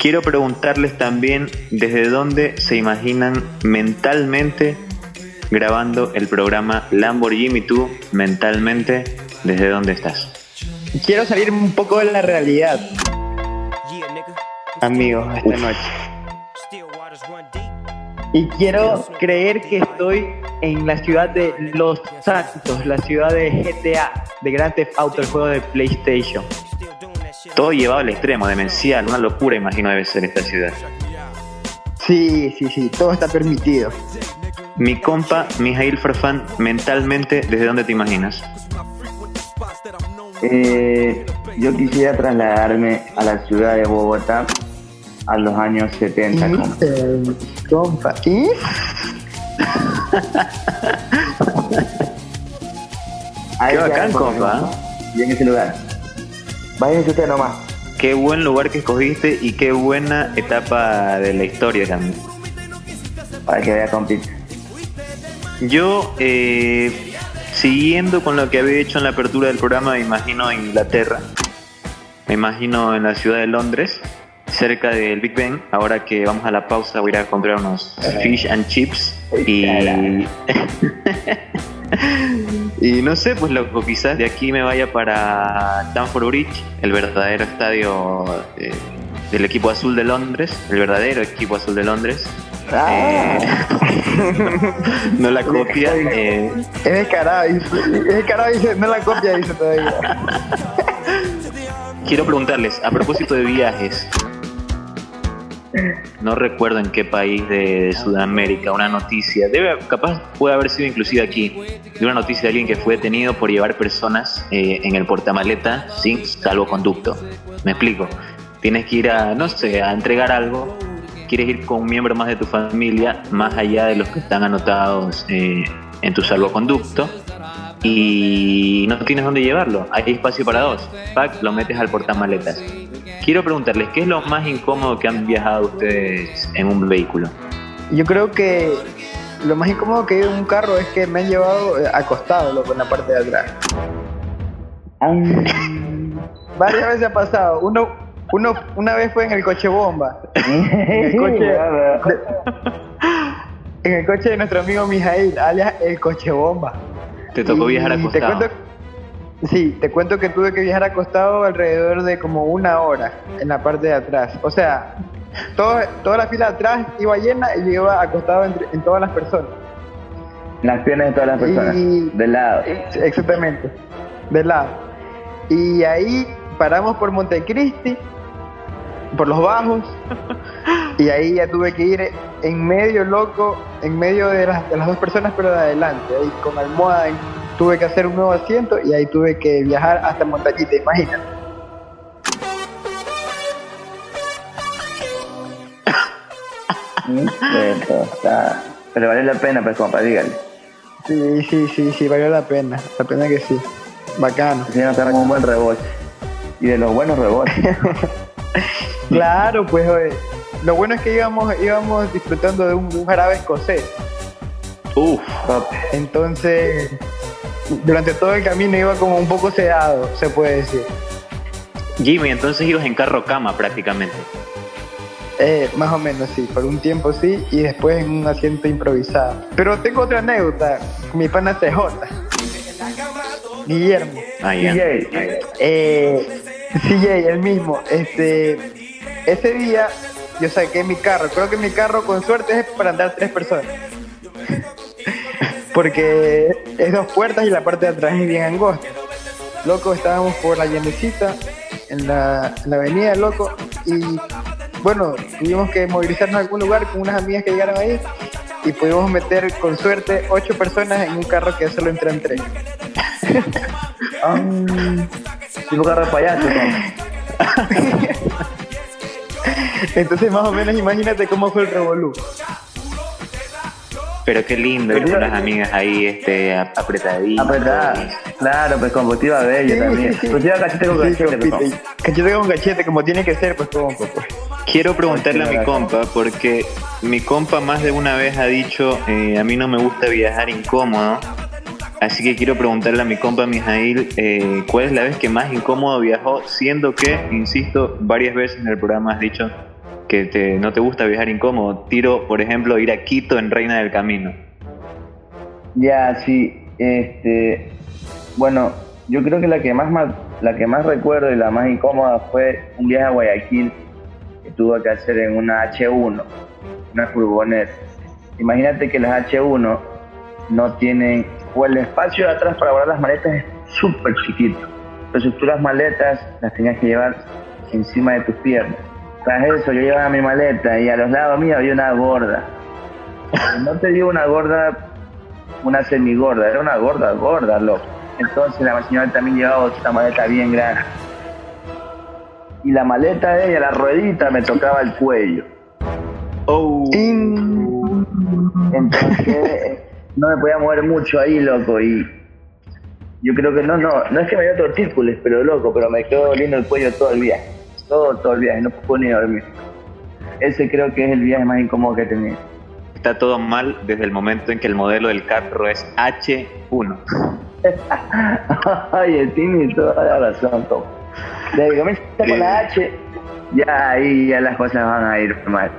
Quiero preguntarles también desde dónde se imaginan mentalmente grabando el programa Lamborghini tú mentalmente, ¿desde dónde estás? Quiero salir un poco de la realidad. Amigos, esta noche. Y quiero creer que estoy en la ciudad de Los Santos, la ciudad de GTA, de Grand Theft Auto, el juego de PlayStation. Todo llevado al extremo, demencial, una locura imagino debe ser esta ciudad. Sí, sí, sí, todo está permitido. Mi compa, Mijail Farfán, mentalmente, ¿desde dónde te imaginas? Eh, yo quisiera trasladarme a la ciudad de Bogotá a los años 70. compa. ¿Y? Qué bacán, compa. Y en ese lugar. Váyanse usted nomás. Qué buen lugar que escogiste y qué buena etapa de la historia también. Para que vea compita. Yo, eh, siguiendo con lo que había hecho en la apertura del programa, me imagino en Inglaterra, me imagino en la ciudad de Londres, cerca del Big Ben. Ahora que vamos a la pausa, voy a ir a comprar unos fish and chips y. y no sé, pues loco, quizás de aquí me vaya para Stamford Bridge, el verdadero estadio eh, del equipo azul de Londres, el verdadero equipo azul de Londres. Ah. Eh, no la copia. eh, Es descarado, dice. Es descarado, dice. No la copia, dice todavía. quiero preguntarles, a propósito de viajes, no recuerdo en qué país de Sudamérica, una noticia, debe, capaz puede haber sido inclusive aquí, de una noticia de alguien que fue detenido por llevar personas eh, en el portamaleta sin salvoconducto. Me explico. Tienes que ir a, no sé, a entregar algo, quieres ir con un miembro más de tu familia, más allá de los que están anotados eh, en tu salvoconducto, y no tienes dónde llevarlo. Hay espacio para dos. Pack, lo metes al portamaletas. Quiero preguntarles, ¿qué es lo más incómodo que han viajado ustedes en un vehículo? Yo creo que lo más incómodo que he ido en un carro es que me han llevado eh, acostado, loco, en la parte de atrás. Varias veces ha pasado. Uno, uno, una vez fue en el coche bomba. En el coche, en el coche de nuestro amigo Mijail, alias el coche bomba. ¿Te tocó Y viajar Te acostado? cuento, sí, te cuento que tuve que viajar acostado alrededor de como una hora en la parte de atrás. O sea, todo- toda la fila de atrás iba llena y yo iba acostado entre- en todas las personas. Las piernas de todas las personas. Y- De lado. Exactamente, de lado. Y ahí paramos por Montecristi, por los bajos, y ahí ya tuve que ir en medio, loco, en medio de las, de las dos personas, pero de adelante, ahí con almohada. Tuve que hacer un nuevo asiento y ahí tuve que viajar hasta Montañita, imagínate. Eso, está. Pero vale la pena, pues, compa, dígale. Sí, sí, sí, sí, valió la pena, la pena que sí. Bacano. No, un buen rebote. Y de los buenos rebotes. Claro, pues oye, lo bueno es que íbamos, íbamos disfrutando de un, jarabe escocés. Uf. Entonces, durante todo el camino iba como un poco sedado, se puede decir. Jimmy, entonces ibas en carro cama prácticamente. Eh, más o menos, sí, por un tiempo sí, y después en un asiento improvisado. Pero tengo otra anécdota, mi pana CJ, Guillermo. Ah, ya. DJ. Eh, CJ, el mismo. Este, ese día yo saqué mi carro. Creo que mi carro con suerte es para andar tres personas. Porque es dos puertas y la parte de atrás es bien angosta. Loco, estábamos por la llenecita en la, en la avenida, loco. Y bueno, tuvimos que movilizarnos a algún lugar con unas amigas que llegaron ahí. Y pudimos meter con suerte ocho personas en un carro que solo entran tres. Ah, tipo carro de payaso. Entonces más o menos imagínate cómo fue el revolú. Pero qué lindo ir con las amigas ahí, este, ap- apretaditas. Apretada. Claro, pues como te iba bello Sí, también. sí, sí. Pues te iba cachete con Sí, cachete, pues. Cachete con cachete, como tiene que ser, pues compa, pues. Quiero preguntarle a mi compa, porque mi compa más de una vez ha dicho, eh, a mí no me gusta viajar incómodo, así que quiero preguntarle a mi compa Mijail, eh, ¿cuál es la vez que más incómodo viajó? Siendo que, insisto, varias veces en el programa has dicho que te, no te gusta viajar incómodo. Tiro, por ejemplo, ir a Quito en Reina del Camino. Ya, sí. Este, bueno, yo creo que la que más, la que más recuerdo y la más incómoda fue un viaje a Guayaquil que tuve que hacer en una H1, una furgoneta. Imagínate que las H1 no tienen, o el espacio de atrás para guardar las maletas es súper chiquito. Entonces tú las maletas las tenías que llevar encima de tus piernas. Tras eso yo llevaba mi maleta y a los lados míos había una gorda. No te digo una gorda una semigorda, era una gorda, gorda, loco. Entonces la señora también llevaba otra maleta bien grande. Y la maleta de ella, la ruedita, me tocaba el cuello. Oh. Entonces no me podía mover mucho ahí, loco. Y yo creo que no, no, no es que me dio tortícolis, pero loco, pero me quedó doliendo el cuello todo el viaje. Todo, todo el viaje, no pude ni dormir. Ese creo que es el viaje más incómodo que he tenido. Está todo mal desde el momento en que el modelo del carro es H1. Ay, el Timmy, toda la razón, Tom. Desde que comienza con la H, ya ahí ya las cosas van a ir mal.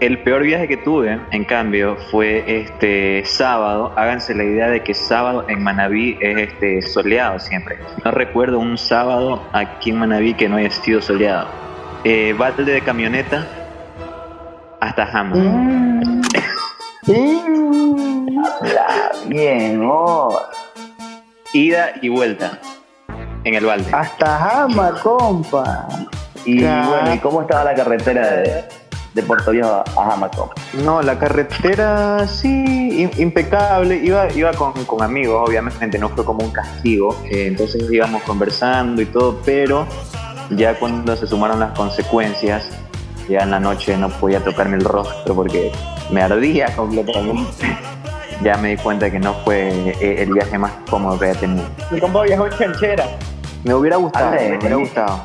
El peor viaje que tuve, en cambio, fue este sábado. Háganse la idea de que sábado en Manabí es este soleado siempre. No recuerdo un sábado aquí en Manabí que no haya sido soleado. Eh, balde de camioneta hasta in- in- Habla bien, oh. Ida y vuelta en el balde. Hasta Jama, compa. Y bueno, ¿y cómo estaba la carretera de, de Puerto Viejo a Jamaco? No, la carretera sí, im- impecable. Iba, iba con, con amigos, obviamente, no fue como un castigo. eh, entonces íbamos conversando y todo, pero ya cuando se sumaron las consecuencias, ya en la noche no podía tocarme el rostro porque me ardía completamente. Ya me di cuenta que no fue eh, el viaje más cómodo que había tenido. Mi compa viajó en chanchera. Me hubiera gustado, me hubiera sí. gustado.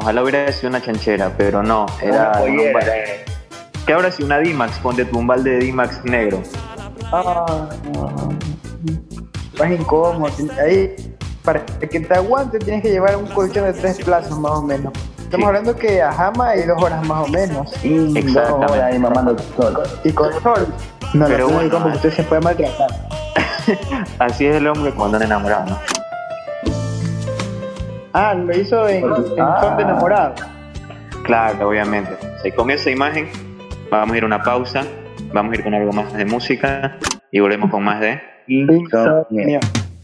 Ojalá hubiera sido una chanchera, pero no, era. pollera. ¿Qué ahora si una D-Max? Ponte tu un balde de D-Max negro. Ah, más incómodo. Ahí, para que te aguante, tienes que llevar un colchón de tres plazas más o menos. Estamos Sí. hablando que a Jama hay dos horas más o menos. Y Exactamente. horas ahí mamando sol. Y con sol. No, Pero no, bueno, eh. usted se puede maltratar. Así es el hombre cuando anda enamorado, ¿no? Ah, lo hizo en, en Ah. son de enamorado. Claro, obviamente. Sea, con esa imagen vamos a ir a una pausa, vamos a ir con algo más de música y volvemos con más de... Insomnio.